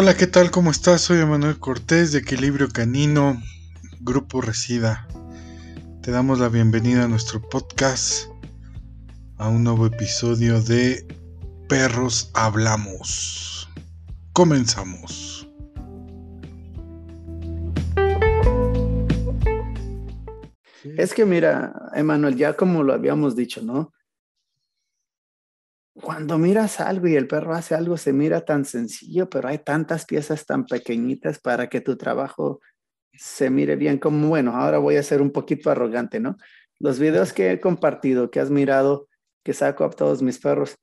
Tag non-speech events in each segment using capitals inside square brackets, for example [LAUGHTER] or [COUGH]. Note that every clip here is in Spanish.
Hola, ¿qué tal? ¿Cómo estás? Soy Emanuel Cortés de Equilibrio Canino, Grupo Resida. Te damos la bienvenida a nuestro podcast, a un nuevo episodio de Perros Hablamos. Comenzamos. Es que mira, Emanuel, ya como lo habíamos dicho, ¿no? Cuando miras algo y el perro hace algo, se mira tan sencillo, pero hay tantas piezas tan pequeñitas para que tu trabajo se mire bien como, bueno, ahora voy a ser un poquito arrogante, ¿no? Los videos que he compartido, que has mirado, que saco a todos mis perros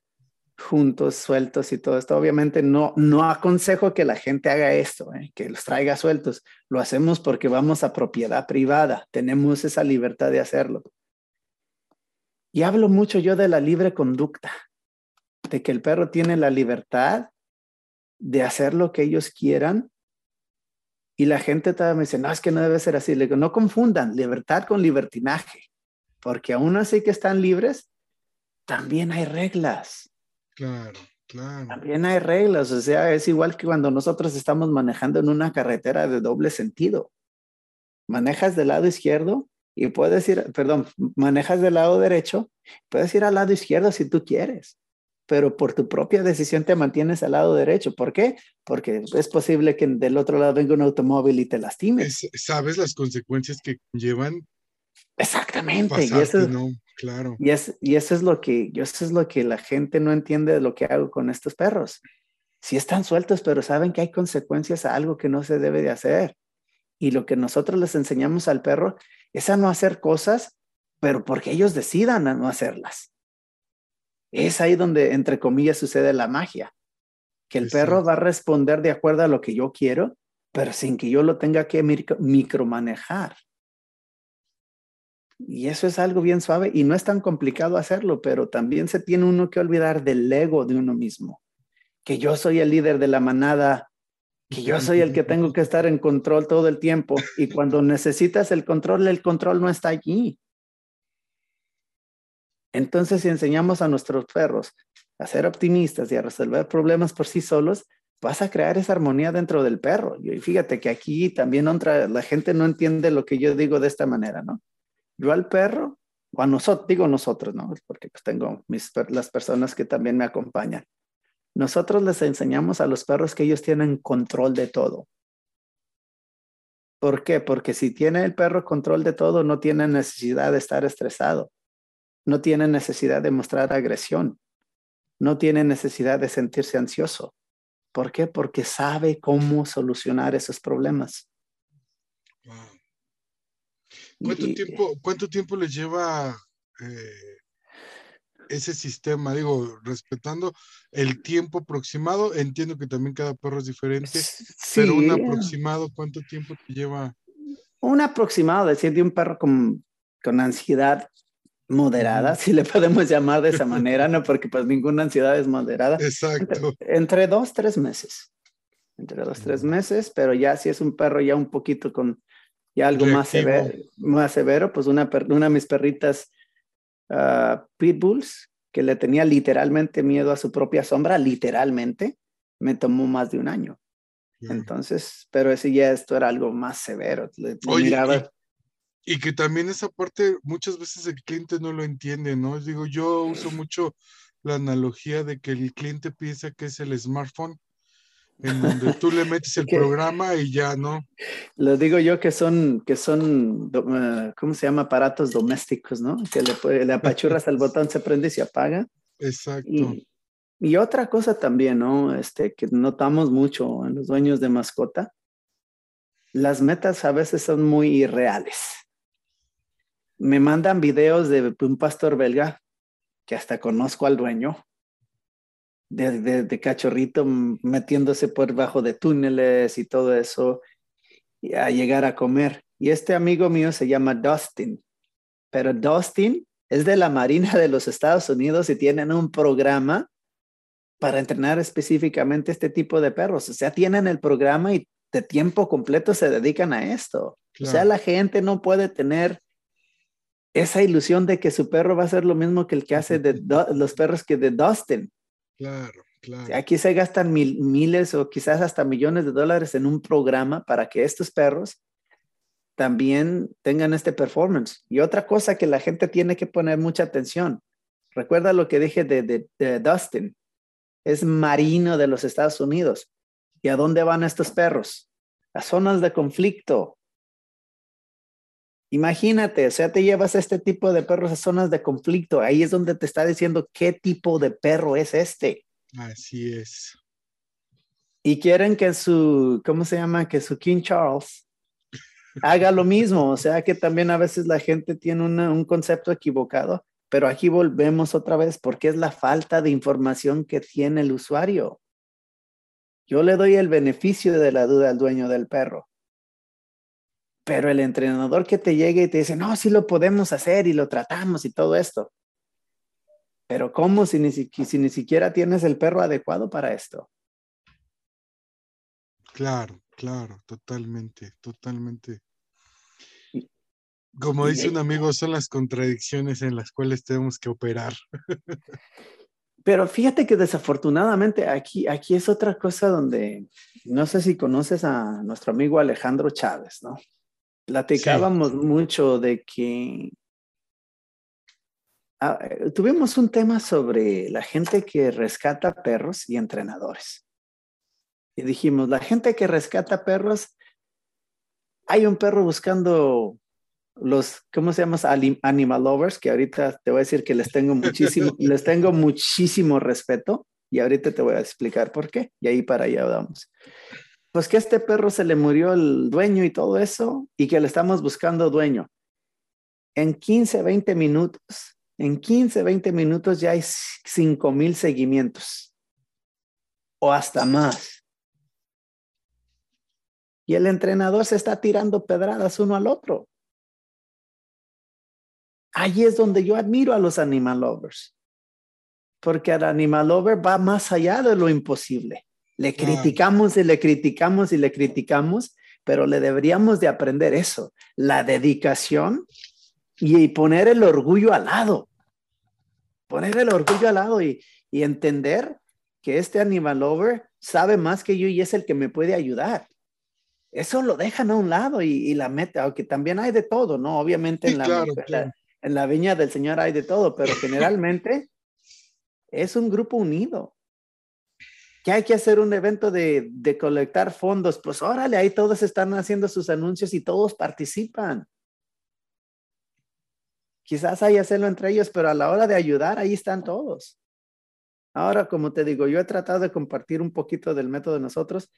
juntos, sueltos y todo esto, obviamente no, no aconsejo que la gente haga esto, ¿eh? que los traiga sueltos. Lo hacemos porque vamos a propiedad privada, tenemos esa libertad de hacerlo. Y hablo mucho yo de la libre conducta de que el perro tiene la libertad de hacer lo que ellos quieran. Y la gente todavía me dice, no, es que no debe ser así. Le digo, no confundan libertad con libertinaje, porque aún así que están libres, también hay reglas. Claro, claro. También hay reglas, o sea, es igual que cuando nosotros estamos manejando en una carretera de doble sentido. Manejas del lado izquierdo y puedes ir, perdón, manejas del lado derecho, puedes ir al lado izquierdo si tú quieres pero por tu propia decisión te mantienes al lado derecho. ¿Por qué? Porque es posible que del otro lado venga un automóvil y te lastime. ¿Sabes las consecuencias que llevan? Exactamente. y eso, no, claro. Y, es, y eso es lo que, eso es lo que la gente no entiende de lo que hago con estos perros. Sí están sueltos, pero saben que hay consecuencias a algo que no se debe de hacer. Y lo que nosotros les enseñamos al perro es a no hacer cosas, pero porque ellos decidan a no hacerlas. Es ahí donde, entre comillas, sucede la magia. Que el perro va a responder de acuerdo a lo que yo quiero, pero sin que yo lo tenga que micromanejar. Y eso es algo bien suave y no es tan complicado hacerlo, pero también se tiene uno que olvidar del ego de uno mismo. Que yo soy el líder de la manada, que yo soy el que tengo que estar en control todo el tiempo. Y cuando necesitas el control, el control no está allí. Entonces, si enseñamos a nuestros perros a ser optimistas y a resolver problemas por sí solos, vas a crear esa armonía dentro del perro. Y fíjate que aquí también otra, la gente no entiende lo que yo digo de esta manera, ¿no? Yo al perro, o a nosotros, digo nosotros, ¿no? Porque pues tengo las personas que también me acompañan. Nosotros les enseñamos a los perros que ellos tienen control de todo. ¿Por qué? Porque si tiene el perro control de todo, no tiene necesidad de estar estresado no tiene necesidad de mostrar agresión, no tiene necesidad de sentirse ansioso. ¿Por qué? Porque sabe cómo solucionar esos problemas. ¿Cuánto, tiempo, ¿Cuánto tiempo le lleva eh, ese sistema? Digo, respetando el tiempo aproximado, entiendo que también cada perro es diferente, pero un aproximado, ¿cuánto tiempo te lleva? Un aproximado, decir, de un perro con, con ansiedad moderada, si le podemos llamar de esa manera, ¿no? Porque pues ninguna ansiedad es moderada. Exacto. Entre, dos, tres meses. Entre dos, tres meses, pero ya si es un perro ya un poquito con ya algo más severo, más severo, pues una, una de mis perritas uh, pitbulls, que le tenía literalmente miedo a su propia sombra, literalmente, me tomó más de un año. Entonces, pero ese ya esto era algo más severo. Le, miraba, y que también esa parte muchas veces el cliente no lo entiende, ¿no? Digo, yo uso mucho la analogía de que el cliente piensa que es el smartphone, en donde tú le metes el programa y ya, ¿no? Lo digo yo que son, que son, eh, ¿cómo se llama? Aparatos domésticos, ¿no? Que le, le apachurras al [LAUGHS] botón, se prende y se apaga. Exacto. Y, y, otra cosa también, ¿no? Este, que notamos mucho en los dueños de mascota, las metas a veces son muy irreales me mandan videos de un pastor belga que hasta conozco al dueño, de, de, cachorrito metiéndose por bajo de túneles y todo eso, a llegar a comer. Y este amigo mío se llama Dustin, pero Dustin es de la Marina de los Estados Unidos y tienen un programa para entrenar específicamente este tipo de perros. O sea, tienen el programa y de tiempo completo se dedican a esto. O sea, la gente no puede tener esa ilusión de que su perro va a ser lo mismo que el que hace de los perros que de Dustin. Claro. Aquí se gastan miles o quizás hasta millones de dólares en un programa para que estos perros también tengan este performance. Y otra cosa que la gente tiene que poner mucha atención. Recuerda lo que dije de, de Dustin. Es marino de los Estados Unidos. ¿Y a dónde van estos perros? A zonas de conflicto. Imagínate, o sea, te llevas este tipo de perros a zonas de conflicto. Ahí es donde te está diciendo qué tipo de perro es este. Así es. Y quieren que su, ¿cómo se llama? Que su King Charles haga lo mismo. O sea que también a veces la gente tiene un concepto equivocado, pero aquí volvemos otra vez porque es la falta de información que tiene el usuario. Yo le doy el beneficio de la duda al dueño del perro. Pero el entrenador que te llegue y te dice, no, sí lo podemos hacer y lo tratamos y todo esto. Pero ¿cómo si ni, si ni siquiera tienes el perro adecuado para esto? Claro, claro, totalmente, totalmente. Como dice un amigo, son las contradicciones en las cuales tenemos que operar. [LAUGHS] Pero fíjate que desafortunadamente aquí, aquí es otra cosa donde, no sé si conoces a nuestro amigo Alejandro Chávez, ¿no? Platicábamos mucho de que Ah, tuvimos un tema sobre la gente que rescata perros y entrenadores. Y dijimos, la gente que rescata perros, hay un perro buscando los, ¿cómo se llama? Animal lovers, que ahorita te voy a decir que les tengo muchísimo, [LAUGHS] les tengo muchísimo respeto y ahorita te voy a explicar por qué. Y ahí para allá vamos. Pues que este perro se le murió el dueño y todo eso y que le estamos buscando dueño. En 15, 20 minutos en 15, 20 minutos ya hay 5 mil seguimientos o hasta más. Y el entrenador se está tirando pedradas uno al otro. Ahí es donde yo admiro a los animal lovers. Porque el animal lover va más allá de lo imposible. Le criticamos y le criticamos y le criticamos, pero le deberíamos de aprender eso, la dedicación y poner el orgullo al lado. Poner el orgullo al lado y, entender que este animal lover sabe más que yo y es el que me puede ayudar. Eso lo dejan a un lado y, la meta, aunque también hay de todo, ¿no? Obviamente en, la, en la viña del Señor hay de todo, pero generalmente es un grupo unido que hay que hacer un evento de, de, colectar fondos, pues órale, ahí todos están haciendo sus anuncios y todos participan. Quizás hay hacerlo entre ellos, pero a la hora de ayudar, ahí están todos. Ahora, como te digo, yo he tratado de compartir un poquito del método de nosotros.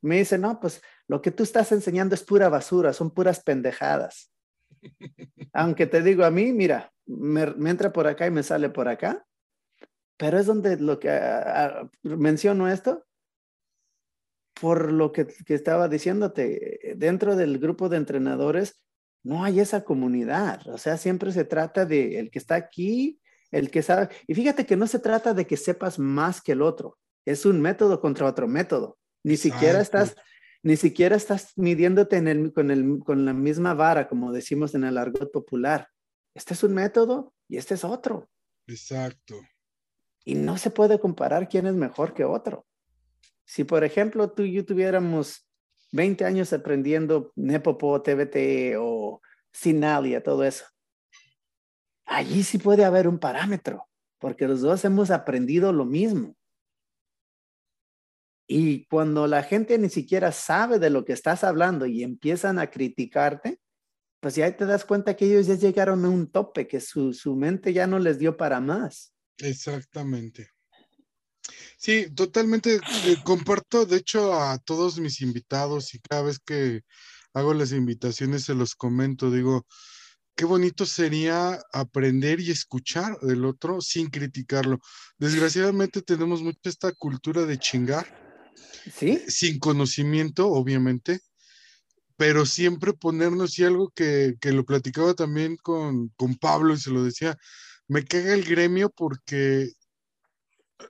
Me dicen, no, pues lo que tú estás enseñando es pura basura, son puras pendejadas. [LAUGHS] Aunque te digo a mí, mira, me, entra por acá y me sale por acá, pero es donde lo que ah, ah, menciono esto, por lo que, que, estaba diciéndote, dentro del grupo de entrenadores no hay esa comunidad. O sea, siempre se trata de el que está aquí, el que sabe. Y fíjate que no se trata de que sepas más que el otro. Es un método contra otro método. Ni siquiera estás, ni siquiera estás midiéndote en el, con, el, con la misma vara, como decimos en el argot popular. Este es un método y este es otro. Exacto. Y no se puede comparar quién es mejor que otro. Si, por ejemplo, tú y yo tuviéramos 20 años aprendiendo Nepopo, TBT o Sinalia, todo eso. Allí sí puede haber un parámetro, porque los dos hemos aprendido lo mismo. Y cuando la gente ni siquiera sabe de lo que estás hablando y empiezan a criticarte, pues ya te das cuenta que ellos ya llegaron a un tope, que su, su mente ya no les dio para más. Exactamente. Sí, totalmente eh, comparto, de hecho, a todos mis invitados y cada vez que hago las invitaciones se los comento, digo, qué bonito sería aprender y escuchar del otro sin criticarlo. Desgraciadamente tenemos mucha esta cultura de chingar, ¿Sí? sin conocimiento, obviamente, pero siempre ponernos y algo que, que lo platicaba también con, con Pablo y se lo decía, me caga el gremio porque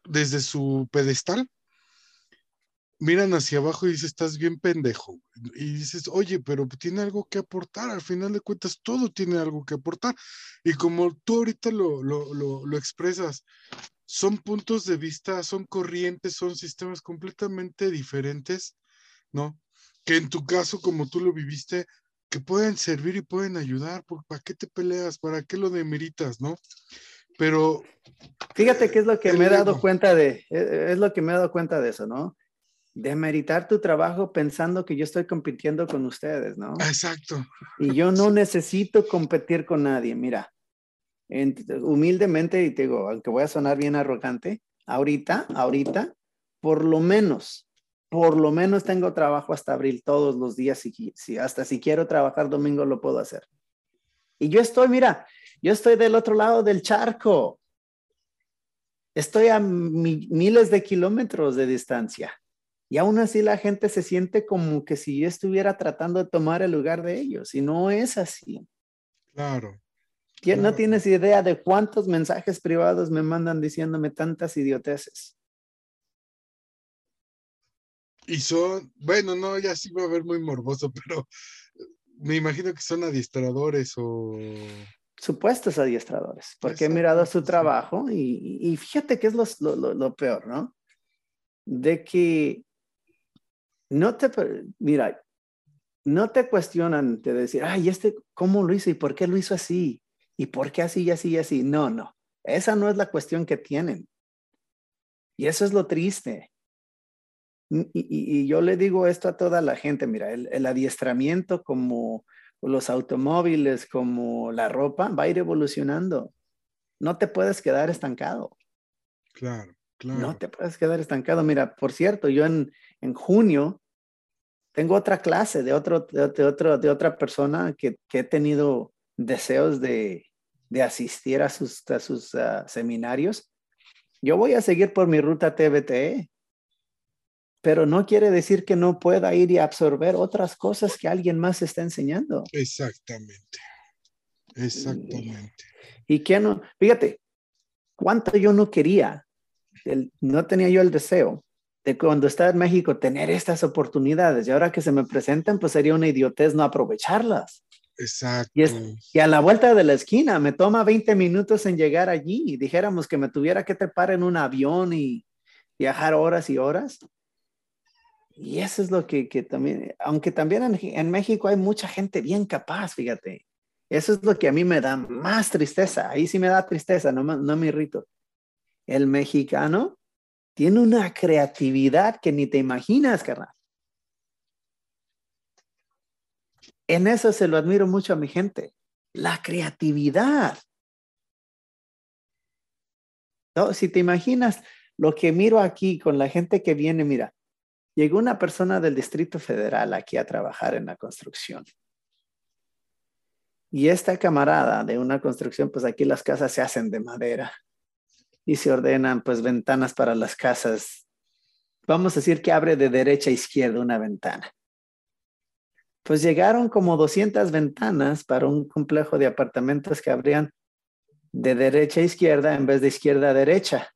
desde su pedestal, miran hacia abajo y dices, estás bien pendejo. Y dices, oye, pero tiene algo que aportar. Al final de cuentas, todo tiene algo que aportar. Y como tú ahorita lo, lo, lo, expresas, son puntos de vista, son corrientes, son sistemas completamente diferentes, ¿no? Que en tu caso, como tú lo viviste, que pueden servir y pueden ayudar, ¿para qué te peleas? ¿Para qué lo demeritas, no? Pero... Fíjate que es lo que me he dado cuenta de, e, e, es lo que me he dado cuenta de eso, ¿no? Demeritar tu trabajo pensando que yo estoy compitiendo con ustedes, ¿no? Exacto. Y yo no necesito competir con nadie, mira humildemente, y te digo, aunque voy a sonar bien arrogante, ahorita, ahorita, por lo menos, por lo menos tengo trabajo hasta abril todos los días. Y si, hasta si quiero trabajar domingo lo puedo hacer. Y yo estoy, mira, yo estoy del otro lado del charco. Estoy a miles de kilómetros de distancia. Y aún así la gente se siente como que si yo estuviera tratando de tomar el lugar de ellos. Y no es así. Claro. No tienes idea de cuántos mensajes privados me mandan diciéndome tantas idioteces. Y son, bueno, no, ya sí va a ver muy morboso, [LAUGHS] pero me imagino que son adiestradores o... Supuestos adiestradores, porque he mirado su trabajo y, fíjate que es lo, lo, peor, ¿no? De que no te, mira, no te cuestionan de decir, ay, este, ¿cómo lo hizo y por qué lo hizo así? ¿Y por qué así y así y así? No, no. Esa no es la cuestión que tienen. Y eso es lo triste. Y, yo le digo esto a toda la gente, mira, el, adiestramiento como los automóviles, como la ropa, va a ir evolucionando. No te puedes quedar estancado. Claro, claro. No te puedes quedar estancado. Mira, por cierto, yo en, en junio tengo otra clase de, otro, de, otro, de otra persona que, que he tenido deseos de, de asistir a sus, sus ah, seminarios, yo voy a seguir por mi ruta TBTE, pero no quiere decir que no pueda ir y absorber otras cosas que alguien más está enseñando. Exactamente. Exactamente. Y, que no, fíjate, cuánto yo no quería, no tenía yo el deseo de cuando estaba en México tener estas oportunidades y ahora que se me presentan, pues sería una idiotez no aprovecharlas. Exacto. Y, a la vuelta de la esquina, me toma 20 minutos en llegar allí. Y dijéramos que me tuviera que trepar en un avión y viajar horas y horas. Y eso es lo que, también, aunque también en, México hay mucha gente bien capaz, fíjate. Eso es lo que a mí me da más tristeza. Ahí sí me da tristeza, no, no me irrito. El mexicano tiene una creatividad que ni te imaginas, carnal. En eso se lo admiro mucho a mi gente, la creatividad. No, si te imaginas lo que miro aquí con la gente que viene, mira, llegó una persona del Distrito Federal aquí a trabajar en la construcción. Y esta camarada de una construcción, pues aquí las casas se hacen de madera y se ordenan pues ventanas para las casas. Vamos a decir que abre de derecha a izquierda una ventana pues llegaron como 200 ventanas para un complejo de apartamentos que abrían de derecha a izquierda en vez de izquierda a derecha.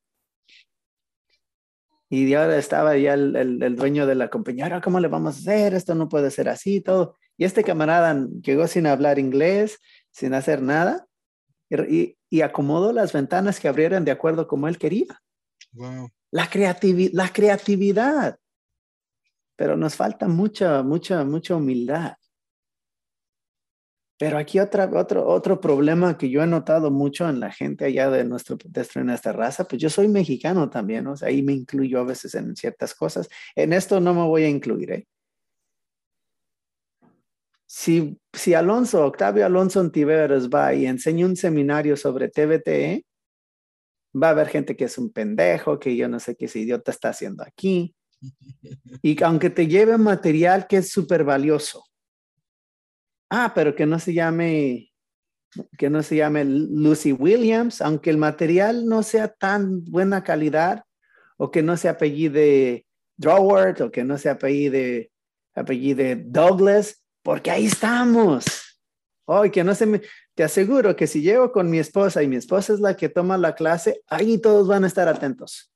Y ahora estaba ya el, dueño de la compañía, ¿cómo le vamos a hacer? Esto no puede ser así, todo. Y este camarada llegó sin hablar inglés, sin hacer nada, y, y acomodó las ventanas que abrieran de acuerdo como él quería. Wow. La, la creatividad pero nos falta mucha, mucha, mucha humildad. Pero aquí otra, otro, otro problema que yo he notado mucho en la gente allá de, nuestro, de nuestra raza, pues yo soy mexicano también, o sea, ahí me incluyo a veces en ciertas cosas. En esto no me voy a incluir. ¿eh? Si, si Alonso, Octavio Alonso Antiveros va y enseña un seminario sobre TBTE, va a haber gente que es un pendejo, que yo no sé qué ese idiota está haciendo aquí. Y aunque te lleve material que es súper valioso. Ah, pero que no se llame, que no se llame Lucy Williams, aunque el material no sea tan buena calidad, o que no se apellide Draward, o que no se apellide, Douglas, porque ahí estamos. Hoy que no se me, te aseguro que si llego con mi esposa y mi esposa es la que toma la clase, ahí todos van a estar atentos.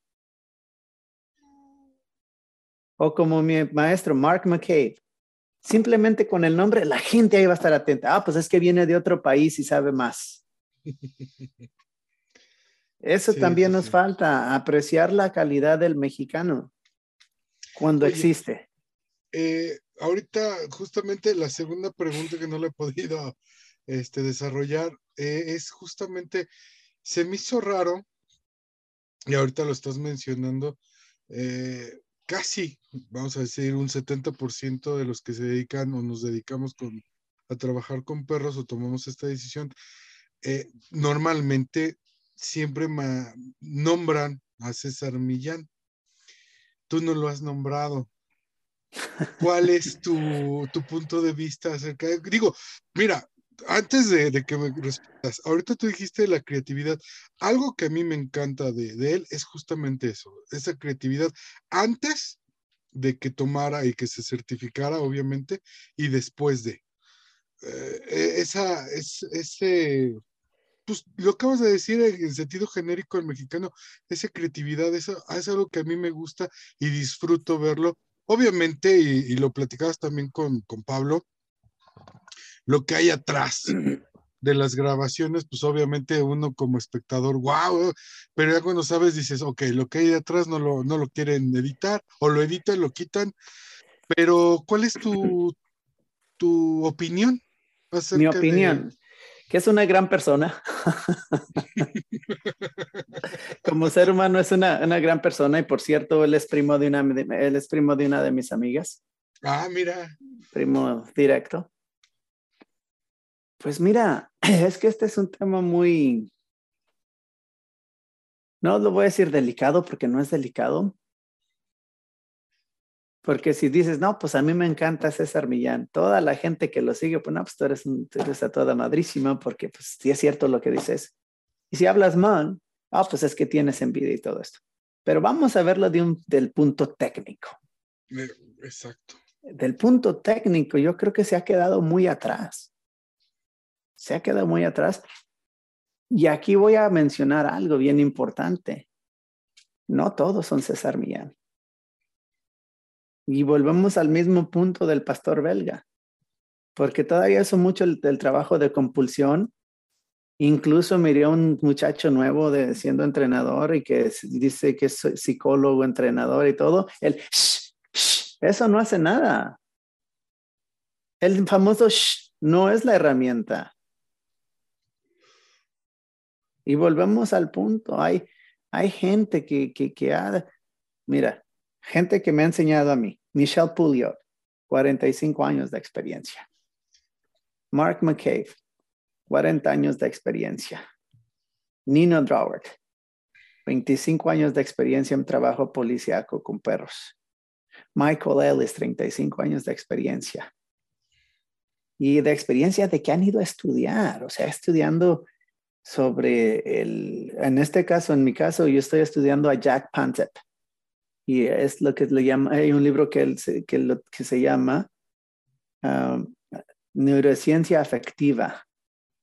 o como mi maestro Mark McCabe. Simplemente con el nombre, la gente ahí va a estar atenta. Ah, pues es que viene de otro país y sabe más. [LAUGHS] Eso también nos falta, apreciar la calidad del mexicano cuando existe. Eh, ahorita, justamente la segunda pregunta que no le he podido este, desarrollar eh, es justamente, se me hizo raro, y ahorita lo estás mencionando, eh, casi, vamos a decir, un 70% de los que se dedican o nos dedicamos a trabajar con perros o tomamos esta decisión, normalmente siempre nombran a César Millán. Tú no lo has nombrado. ¿Cuál es tu, punto de vista acerca de... Digo, mira, antes de, que me respondas, ahorita tú dijiste la creatividad. Algo que a mí me encanta de, él es justamente eso, esa creatividad antes de que tomara y que se certificara, obviamente, y después de. Eh, e, esa, es, ese pues lo acabas de decir en sentido genérico el mexicano, esa creatividad, eso es algo que a mí me gusta y disfruto verlo. Obviamente, y, lo platicabas también con, con, Pablo, lo que hay atrás de las grabaciones, pues obviamente uno como espectador, wow, pero ya cuando sabes dices, ok, lo que hay atrás no lo, no lo quieren editar, o lo editan, lo quitan, pero ¿cuál es tu, tu opinión? Mi opinión que es una gran persona. [LAUGHS] Como ser humano es una, gran persona y por cierto, él es primo de una, él es primo de una de mis amigas. Ah, mira. Primo directo. Pues mira, [CLEARS THROAT] es que este es un tema muy, no lo voy a decir delicado porque no es delicado, porque si dices, no, pues a mí me encanta César Millán, toda la gente que lo sigue, pues no, pues tú eres, eres a toda madrísima, porque pues sí es cierto lo que dices. Y si hablas mal, ah, pues es que tienes envidia y todo esto. Pero vamos a verlo de un, del punto técnico. Exacto. Del punto técnico, yo creo que se ha quedado muy atrás. Se ha quedado muy atrás. Y aquí voy a mencionar algo bien importante. No todos son César Millán. Y volvemos al mismo punto del pastor belga, porque todavía es mucho el, trabajo de compulsión. Incluso miré a un muchacho nuevo de, siendo entrenador y que dice que es psicólogo, entrenador y todo. El eso no hace nada. El famoso no es la herramienta. Y volvemos al punto. Hay, hay gente que, que, que ha, mira, gente que me ha enseñado a mí. Michelle Pouliot, 45 años de experiencia. Mark McCabe, 40 años de experiencia. Nina Drawert, 25 años de experiencia en trabajo policíaco con perros. Michael Ellis, 35 años de experiencia. Y de experiencia de que han ido a estudiar, o sea, estudiando sobre el, en este caso, en mi caso, yo estoy estudiando a Jack Pantep y es lo que le llama, hay un libro que, que, lo, que se llama um, Neurociencia Afectiva,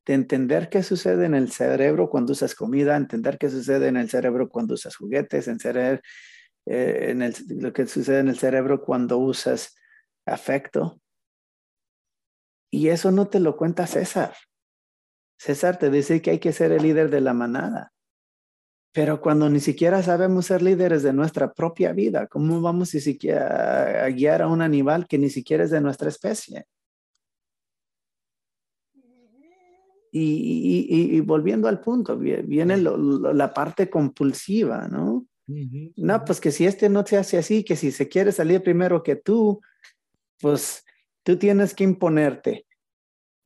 de entender qué sucede en el cerebro cuando usas comida, entender qué sucede en el cerebro cuando usas juguetes, en, eh, en el, lo que sucede en el cerebro cuando usas afecto. Y eso no te lo cuenta César. César te dice que hay que ser el líder de la manada. Pero cuando ni siquiera sabemos ser líderes de nuestra propia vida, ¿cómo vamos ni siquiera a guiar a un animal que ni siquiera es de nuestra especie? Y, volviendo al punto, viene la parte compulsiva, ¿no? No, pues que si este no se hace así, que si se quiere salir primero que tú, pues tú tienes que imponerte.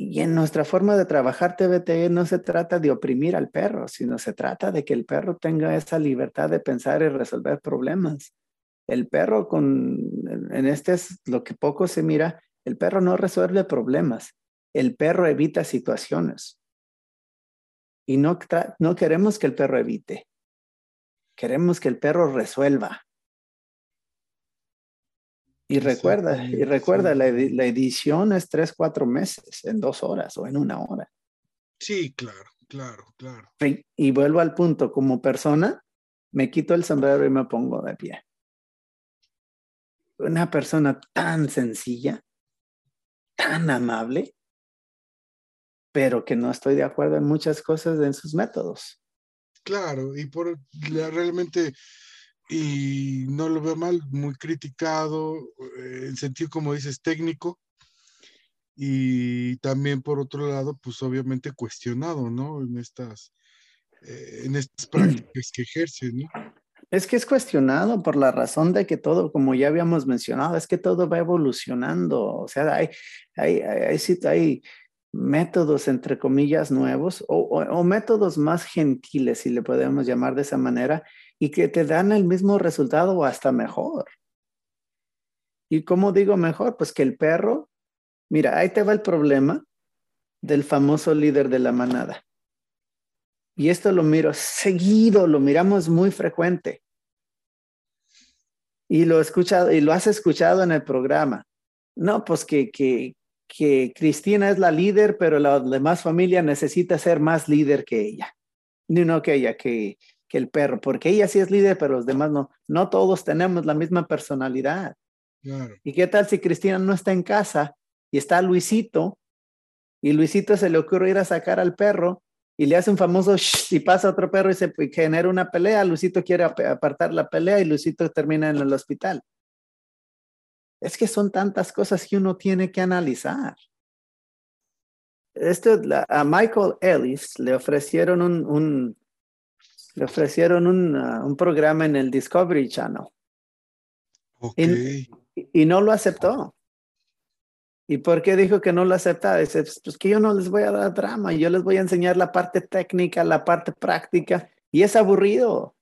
Y en nuestra forma de trabajar TBT no se trata de oprimir al perro, sino se trata de que el perro tenga esa libertad de pensar y resolver problemas. El perro con, en este es lo que poco se mira, el perro no resuelve problemas, el perro evita situaciones. Y no, no queremos que el perro evite, queremos que el perro resuelva. Y recuerda, y recuerda, la, edición es tres, cuatro meses, en dos horas o en una hora. Sí, claro, claro, claro. Y, vuelvo al punto, como persona, me quito el sombrero y me pongo de pie. Una persona tan sencilla, tan amable, pero que no estoy de acuerdo en muchas cosas en sus métodos. Claro, y por realmente, y no lo veo mal, muy criticado, eh, en sentido, como dices, técnico, y también por otro lado, pues obviamente cuestionado, ¿no? En estas, eh, en estas prácticas que ejerce, ¿no? Es que es cuestionado por la razón de que todo, como ya habíamos mencionado, es que todo va evolucionando. O sea, hay, hay, hay, hay, métodos, entre comillas, nuevos o, métodos más gentiles, si le podemos llamar de esa manera, y que te dan el mismo resultado o hasta mejor. ¿Y cómo digo mejor? Pues que el perro, mira, ahí te va el problema del famoso líder de la manada. Y esto lo miro seguido, lo miramos muy frecuente. Y lo, escuchado, y lo has escuchado en el programa. No, pues que, que, que Cristina es la líder, pero la demás familia necesita ser más líder que ella. Ni no que ella, que, que el perro, porque ella sí es líder, pero los demás no. No todos tenemos la misma personalidad. ¿Y qué tal si Cristina no está en casa y está Luisito y Luisito se le ocurre ir a sacar al perro y le hace un famoso y pasa otro perro y se genera una pelea. Luisito quiere apartar la pelea y Luisito termina en el hospital. Es que son tantas cosas que uno tiene que analizar. Esto, a Michael Ellis le ofrecieron un, le ofrecieron un, un, programa en el Discovery Channel. y, no lo aceptó. ¿Y por qué dijo que no lo acepta? Dice, pues que yo no les voy a dar drama, yo les voy a enseñar la parte técnica, la parte práctica, y es aburrido.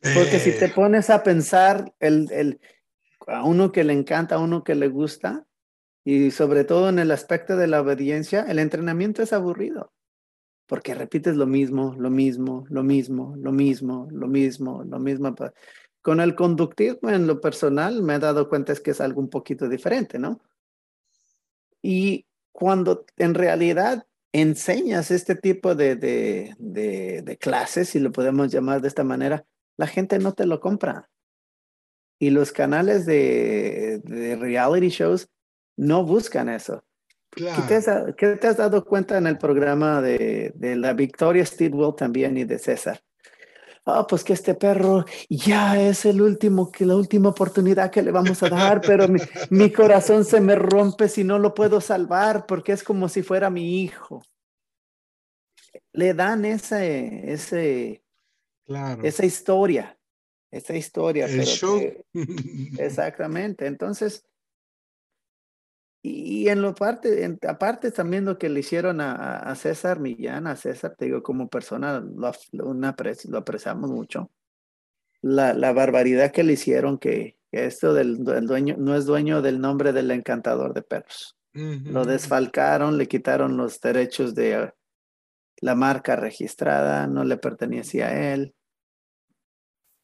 Porque si te eh. pones a pensar el, el, a uno que le encanta, a uno que le gusta, y sobre todo en el aspecto de la obediencia, el entrenamiento es aburrido. Porque repites lo mismo, lo mismo, lo mismo, lo mismo, lo mismo, lo mismo. Con el conductismo en lo personal me he dado cuenta es que es algo un poquito diferente, ¿no? Y cuando en realidad enseñas este tipo de, de, de, clases, si lo podemos llamar de esta manera, la gente no te lo compra. Y los canales de, reality shows no buscan eso. ¿Qué, te has, ¿Qué, te has, dado cuenta en el programa de, la Victoria Steedwell también y de César? ah, pues que este perro ya es el último, que la última oportunidad que le vamos a dar, pero mi, corazón se me rompe si no lo puedo salvar porque es como si fuera mi hijo. Le dan ese, ese, esa historia, esa historia. El show. [LAUGHS] exactamente. Entonces, y en lo parte, aparte también lo que le hicieron a, César Millán, a César, te digo, como persona, lo, lo apreciamos mucho. La, la, barbaridad que le hicieron, que, esto del, dueño, no es dueño del nombre del encantador de perros. Lo desfalcaron, le quitaron los derechos de la marca registrada, no le pertenecía a él.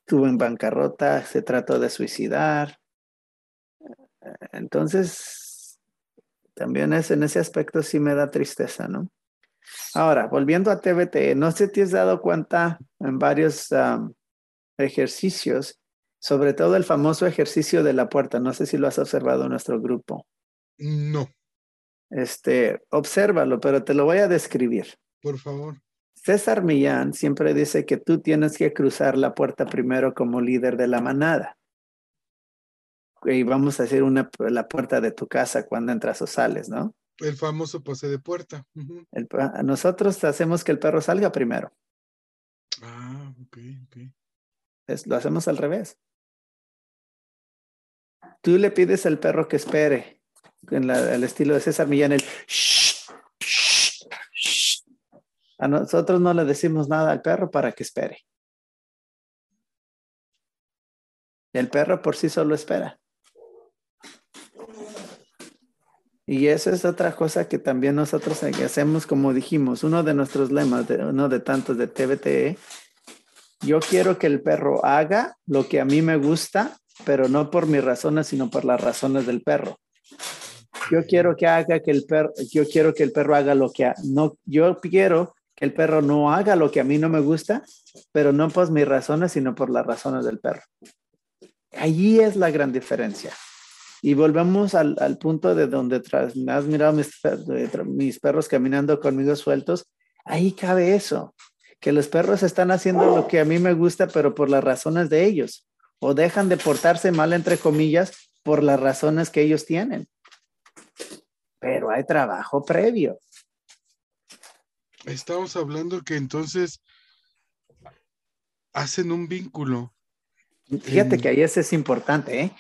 Estuvo en bancarrota, se trató de suicidar. Entonces, también es, en ese aspecto sí me da tristeza, ¿no? Ahora, volviendo a TBT, no sé si te has dado cuenta en varios ejercicios, sobre todo el famoso ejercicio de la puerta. No sé si lo has observado en nuestro grupo. No. Este, obsérvalo, pero te lo voy a describir. Por favor. César Millán siempre dice que tú tienes que cruzar la puerta primero como líder de la manada y vamos a hacer una, la puerta de tu casa cuando entras o sales, ¿no? El famoso pase de puerta. nosotros hacemos que el perro salga primero. Ah, ok, ok. lo hacemos al revés. Tú le pides al perro que espere, en el estilo de César Millán, el A nosotros no le decimos nada al perro para que espere. El perro por sí solo espera. Y esa es otra cosa que también nosotros hacemos, como dijimos, uno de nuestros lemas, de, uno de tantos de TBTE. Yo quiero que el perro haga lo que a mí me gusta, pero no por mis razones, sino por las razones del perro. Yo quiero que haga que el perro, yo quiero que el perro haga lo que no, yo quiero que el perro no haga lo que a mí no me gusta, pero no por mis razones, sino por las razones del perro. Allí es la gran diferencia. Y volvemos al, al punto de donde tras, has mirado mis, mis, perros caminando conmigo sueltos, ahí cabe eso. que los perros están haciendo lo que a mí me gusta, pero por las razones de ellos, o dejan de portarse mal, entre comillas, por las razones que ellos tienen. Pero hay trabajo previo. Estamos hablando que entonces hacen un vínculo. Fíjate que ahí ese es importante, ¿eh?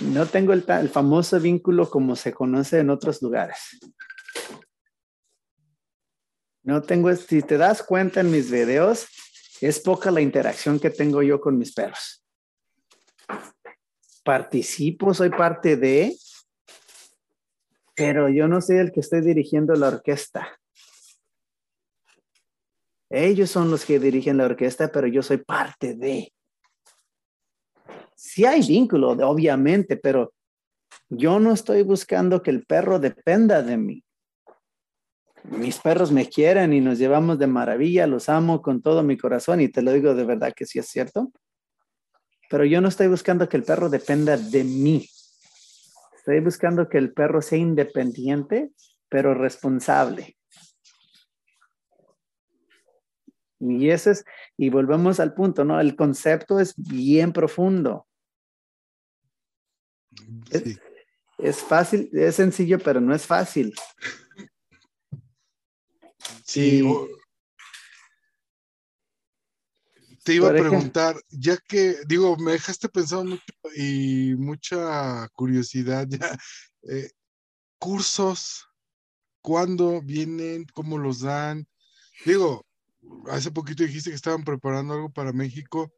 No tengo el, famoso vínculo como se conoce en otros lugares. No tengo, si te das cuenta en mis videos, es poca la interacción que tengo yo con mis perros. Participo, soy parte de, pero yo no soy el que estoy dirigiendo la orquesta. Ellos son los que dirigen la orquesta, pero yo soy parte de. Sí hay vínculo, obviamente, pero yo no estoy buscando que el perro dependa de mí. Mis perros me quieren y nos llevamos de maravilla, los amo con todo mi corazón y te lo digo de verdad que sí es cierto. Pero yo no estoy buscando que el perro dependa de mí. Estoy buscando que el perro sea independiente, pero responsable. Y ese es, y volvemos al punto, ¿no? El concepto es bien profundo. Es, fácil, es sencillo, pero no es fácil. Sí. Te iba a preguntar, ya que, digo, me dejaste pensando mucho y mucha curiosidad ya. Eh, cursos, ¿cuándo vienen? ¿Cómo los dan? Digo, hace poquito dijiste que estaban preparando algo para México.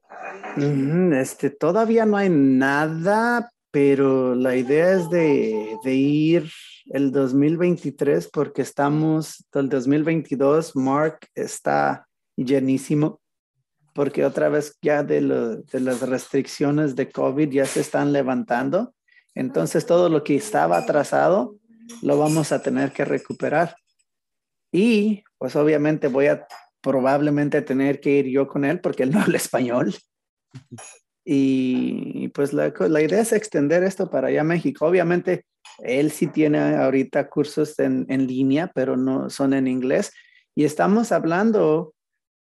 Este, todavía no hay nada, pero la idea es de, de ir el 2023 porque estamos, el 2022, Mark está llenísimo porque otra vez ya de, de las restricciones de COVID ya se están levantando. Entonces todo lo que estaba atrasado lo vamos a tener que recuperar. Y pues obviamente voy a probablemente tener que ir yo con él porque él no habla español. [LAUGHS] Y pues la, la, idea es extender esto para allá a México. Obviamente, él sí tiene ahorita cursos en, en, línea, pero no son en inglés. Y estamos hablando,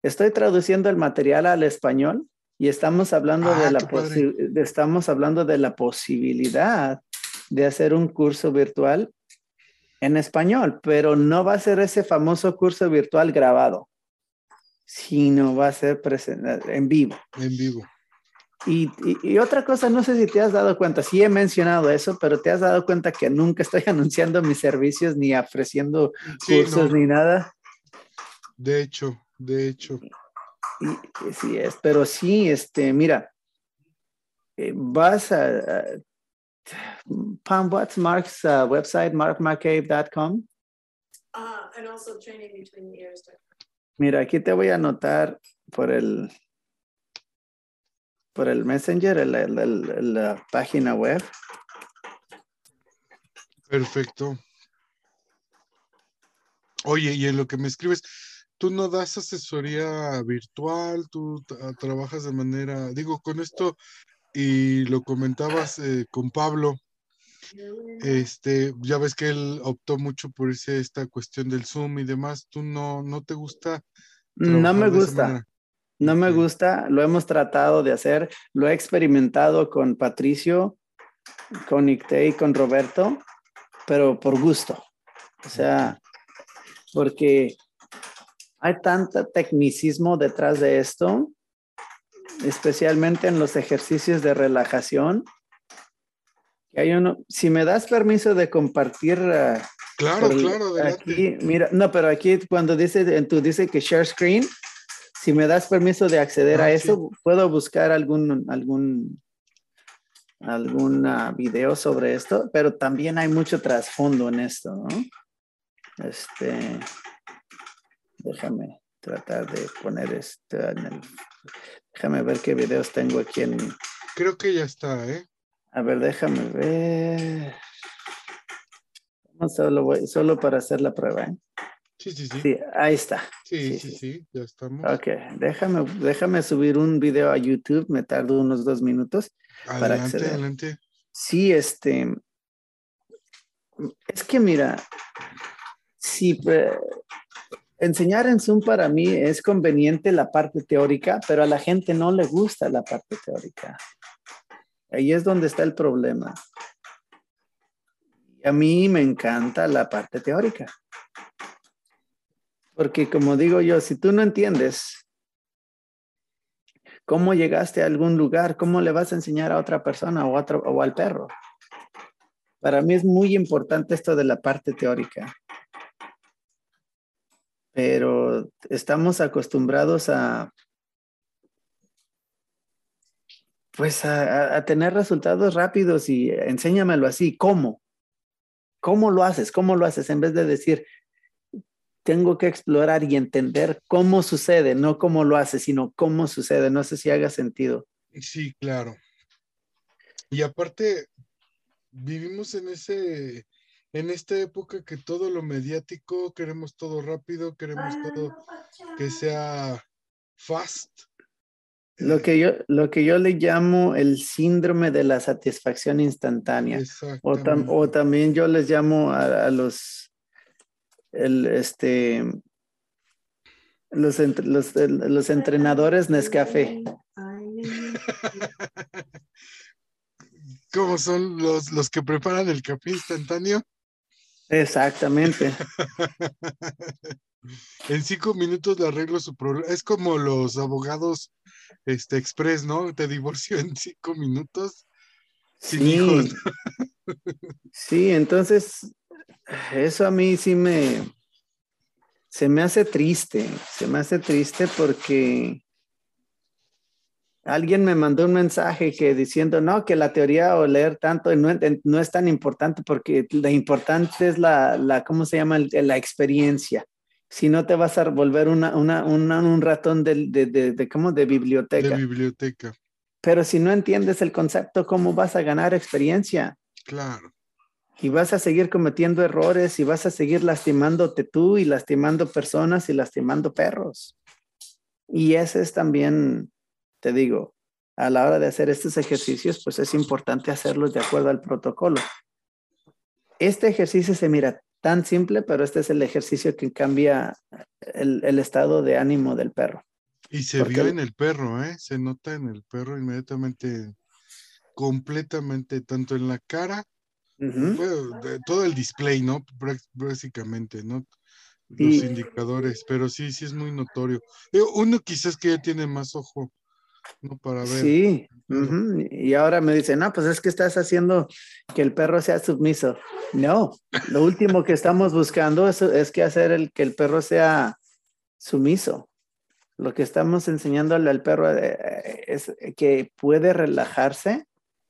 estoy traduciendo el material al español y estamos hablando, de, ah, la estamos hablando de la posibilidad de hacer un curso virtual en español, pero no va a ser ese famoso curso virtual grabado sino va a ser en vivo. En vivo. Y, y, otra cosa, no sé si te has dado cuenta, sí he mencionado eso, pero te has dado cuenta que nunca estoy [LAUGHS] anunciando mis servicios ni ofreciendo cursos ni nada. De hecho, de hecho. Y, sí es, pero sí, este, mira, eh, vas a, Pam, what's Mark's uh, website, markmccabe.com? Uh, and also trainingbeetweenears.com. Mira, aquí te voy a anotar por el por el Messenger, la página web. Perfecto. Oye, y en lo que me escribes, tú no das asesoría virtual, tú trabajas de manera, digo, con esto, y lo comentabas eh, con Pablo, este, ya ves que él optó mucho por irse esta cuestión del Zoom y demás. ¿Tú no, no te gusta? No me gusta. No me gusta. Lo hemos tratado de hacer. Lo he experimentado con Patricio, con Icte y con Roberto, pero por gusto. O sea, porque hay tanto tecnicismo detrás de esto, especialmente en los ejercicios de relajación hay uno, si me das permiso de compartir. Uh, claro, claro, Aquí, mira, no, pero aquí cuando dice, tú dice que share screen, si me das permiso de acceder a ah, eso, puedo buscar algún, algún, algún video sobre esto, pero también hay mucho trasfondo en esto, ¿no? Este, déjame tratar de poner esto en el, déjame ver qué videos tengo aquí en. Creo que ya está, ¿eh? A ver, déjame ver. Solo, voy, solo para hacer la prueba. ¿eh? Sí, sí, sí. Sí, ahí está. Sí, sí, sí, ya estamos. Ok, déjame, déjame subir un video a YouTube, me tardo unos dos minutos. Adelante, para acceder. adelante. Sí, este. Es que mira, si, Enseñar en Zoom para mí es conveniente la parte teórica, pero a la gente no le gusta la parte teórica. Ahí es donde está el problema. A mí me encanta la parte teórica. Porque como digo yo, si tú no entiendes cómo llegaste a algún lugar, cómo le vas a enseñar a otra persona o, al perro. Para mí es muy importante esto de la parte teórica pero estamos acostumbrados a, pues a, tener resultados rápidos y enséñamelo así, ¿cómo? ¿Cómo lo haces? ¿Cómo lo haces? En vez de decir, tengo que explorar y entender cómo sucede, no cómo lo haces, sino cómo sucede. No sé si haga sentido. Sí, claro. Y aparte, vivimos en ese en esta época que todo lo mediático, queremos todo rápido, queremos todo que sea fast. Lo que, yo, lo que yo le llamo el síndrome de la satisfacción instantánea. O, o, también yo les llamo a, los, el, este, los, los, los entrenadores Nescafé. [LAUGHS] ¿Cómo son los, los que preparan el café instantáneo? Exactamente. [LAUGHS] en cinco minutos le arreglo su problema. Es como los abogados este, express, ¿no? Te divorcio en cinco minutos. Sin sí. hijos. sí, entonces eso a mí sí me se me hace triste, se me hace triste porque alguien me mandó un mensaje que diciendo, no, que la teoría o leer tanto no, no es tan importante porque lo importante es la, la ¿cómo se llama? La experiencia. Si no te vas a volver una, una, un ratón de, de, de, de, ¿cómo? De biblioteca. De biblioteca. Pero si no entiendes el concepto, ¿cómo vas a ganar experiencia? Claro. Y vas a seguir cometiendo errores y vas a seguir lastimándote tú y lastimando personas y lastimando perros. Y ese es también te digo, a la hora de hacer estos ejercicios, pues es importante hacerlos de acuerdo al protocolo. Este ejercicio se mira tan simple, pero este es el ejercicio que cambia el, estado de ánimo del perro. Y se vio en el perro, ¿eh? Se nota en el perro inmediatamente, completamente, tanto en la cara, todo el display, ¿no? Básicamente, ¿no? Los indicadores, pero sí, sí es muy notorio. Uno quizás que ya tiene más ojo para ver. Sí, y ahora me dicen, no, pues es que estás haciendo que el perro sea submiso. No, lo último que estamos buscando es, es que hacer el, que el perro sea sumiso. Lo que estamos enseñándole al perro eh, es que puede relajarse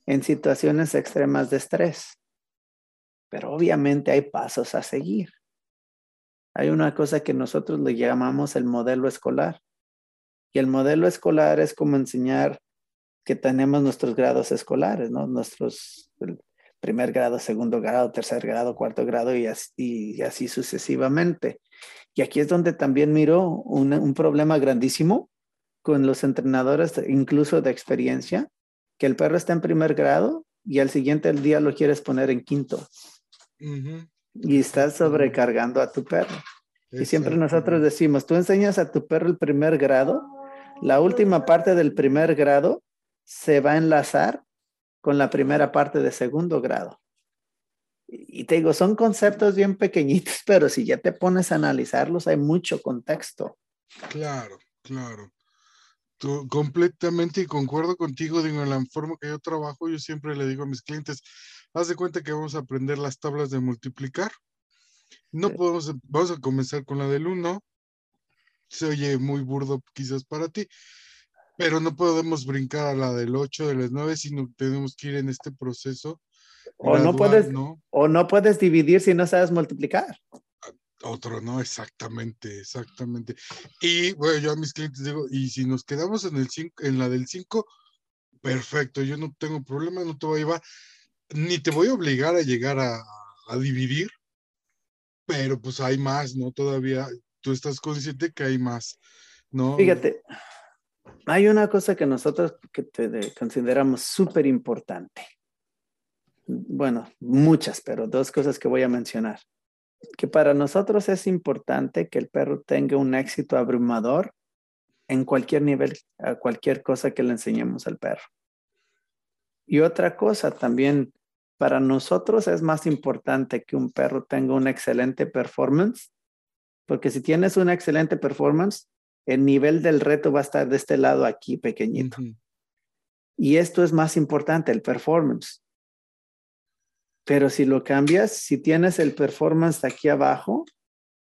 en situaciones extremas de estrés. Pero obviamente hay pasos a seguir. Hay una cosa que nosotros le llamamos el modelo escolar. Y el modelo escolar es como enseñar que tenemos nuestros grados escolares, ¿no? Nuestros primer grado, segundo grado, tercer grado, cuarto grado y así, sucesivamente. Y aquí es donde también miro un, problema grandísimo con los entrenadores, incluso de experiencia, que el perro está en primer grado y al siguiente día lo quieres poner en quinto. Y estás sobrecargando a tu perro. Y siempre nosotros decimos, tú enseñas a tu perro el primer grado la última parte del primer grado se va a enlazar con la primera parte de segundo grado. Y te digo, son conceptos bien pequeñitos, [LAUGHS] pero si ya te pones a analizarlos, hay mucho contexto. Claro, claro. completamente y concuerdo contigo, digo, en la forma que yo trabajo, yo siempre le digo a mis clientes, haz de cuenta que vamos a aprender las tablas de multiplicar. No podemos, vamos a comenzar con la del 1, se oye muy burdo quizás para ti, pero no podemos brincar a la del 8, de las 9, sino tenemos que ir en este proceso. O no puedes, o no puedes dividir si no sabes multiplicar. Otro, no, exactamente, exactamente. Y bueno, yo a mis clientes digo, y si nos quedamos en el 5, en la del 5, perfecto, yo no tengo problema, no te voy a llevar, ni te voy a obligar a llegar a, a dividir, pero pues hay más, ¿no? Todavía tú estás consciente que hay más, ¿no? Fíjate, hay una cosa que nosotros que te consideramos súper importante. Bueno, muchas, pero dos cosas que voy a mencionar. que para nosotros es importante que el perro tenga un éxito abrumador en cualquier nivel, a cualquier cosa que le enseñemos al perro. Y otra cosa también, para nosotros es más importante que un perro tenga una excelente performance, porque si tienes una excelente performance, el nivel del reto va a estar de este lado aquí pequeñito. Y esto es más importante, el performance. Pero si lo cambias, si tienes el performance aquí abajo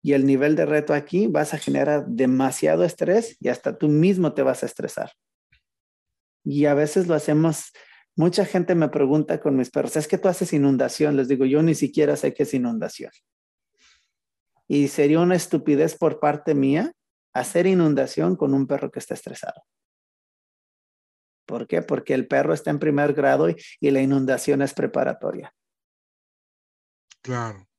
y el nivel de reto aquí, vas a generar demasiado estrés y hasta tú mismo te vas a estresar. Y a veces lo hacemos, mucha gente me pregunta con mis perros, es que tú haces inundación. Les digo, yo ni siquiera sé qué es inundación. Y sería una estupidez por parte mía hacer inundación con un perro que está estresado. ¿Por qué? Porque el perro está en primer grado y, y la inundación es preparatoria. Claro.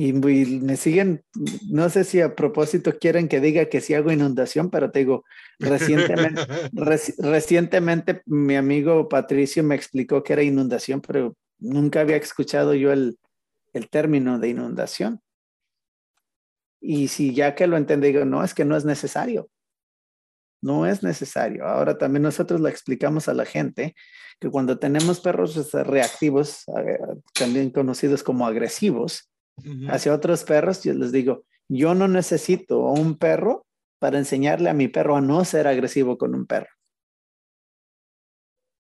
Y, me siguen, no sé si a propósito quieren que diga que si hago inundación, pero te digo, recientemente, [LAUGHS] recientemente mi amigo Patricio me explicó que era inundación, pero nunca había escuchado yo el, el término de inundación. Y si ya que lo entendí, digo, no, es que no es necesario. No es necesario. Ahora también nosotros le explicamos a la gente que cuando tenemos perros este, reactivos, también conocidos como agresivos, hacia otros perros, yo les digo, yo no necesito un perro para enseñarle a mi perro a no ser agresivo con un perro.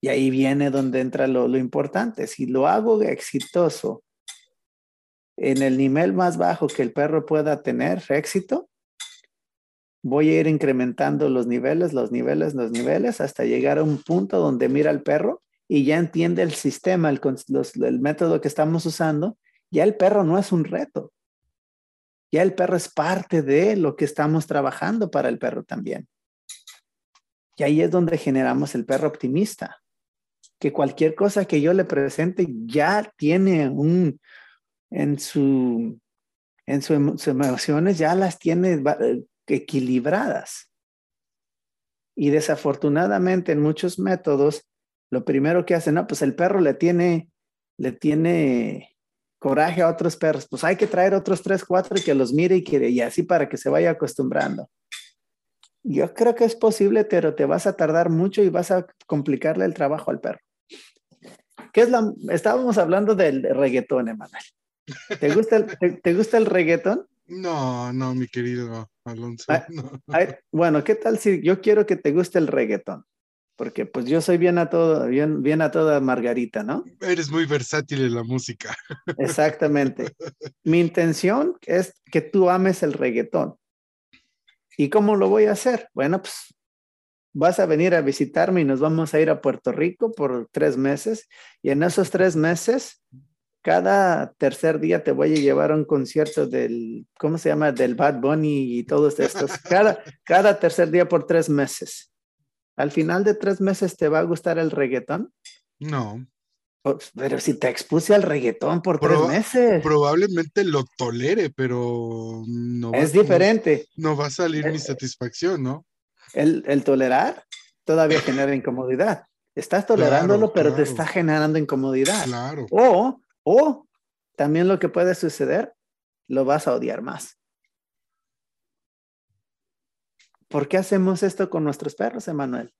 Y ahí viene donde entra lo, lo importante. Si lo hago exitoso en el nivel más bajo que el perro pueda tener éxito, voy a ir incrementando los niveles, los niveles, los niveles, hasta llegar a un punto donde mira al perro y ya entiende el sistema, el, el método que estamos usando, ya el perro no es un reto. Ya el perro es parte de lo que estamos trabajando para el perro también. Y ahí es donde generamos el perro optimista, que cualquier cosa que yo le presente ya tiene un, en su, en sus emociones, ya las tiene eh, equilibradas. Y desafortunadamente en muchos métodos lo primero que hacen, no, pues el perro le tiene, le tiene coraje a otros perros, pues hay que traer otros tres, cuatro y que los mire y, que, y así para que se vaya acostumbrando. Yo creo que es posible, pero te vas a tardar mucho y vas a complicarle el trabajo al perro. ¿Qué es la, estábamos hablando del reggaetón, Emanuel. ¿Te gusta el, te, gusta el reggaetón? No, no, mi querido Alonso. bueno, ¿qué tal si yo quiero que te guste el reggaetón? Porque pues yo soy bien a todo, bien, bien a toda Margarita, ¿no? Eres muy versátil en la música. Exactamente. [LAUGHS] Mi intención es que tú ames el reggaetón. ¿Y cómo lo voy a hacer? Bueno, pues vas a venir a visitarme y nos vamos a ir a Puerto Rico por tres meses y en esos tres meses, cada tercer día te voy a llevar a un concierto del, ¿cómo se llama? Del Bad Bunny y todos estos. Cada, cada tercer día por tres meses. ¿Al final de tres meses te va a gustar el reggaetón? No. Pero si te expuse al reggaetón por tres meses. Probablemente lo tolere, pero no. Es diferente. No, va a salir mi eh, satisfacción, ¿no? El, tolerar todavía [LAUGHS] genera incomodidad. Estás tolerándolo, pero te está generando incomodidad. Claro. O, o también lo que puede suceder, lo vas a odiar más. ¿Por qué hacemos esto con nuestros perros, Emanuel?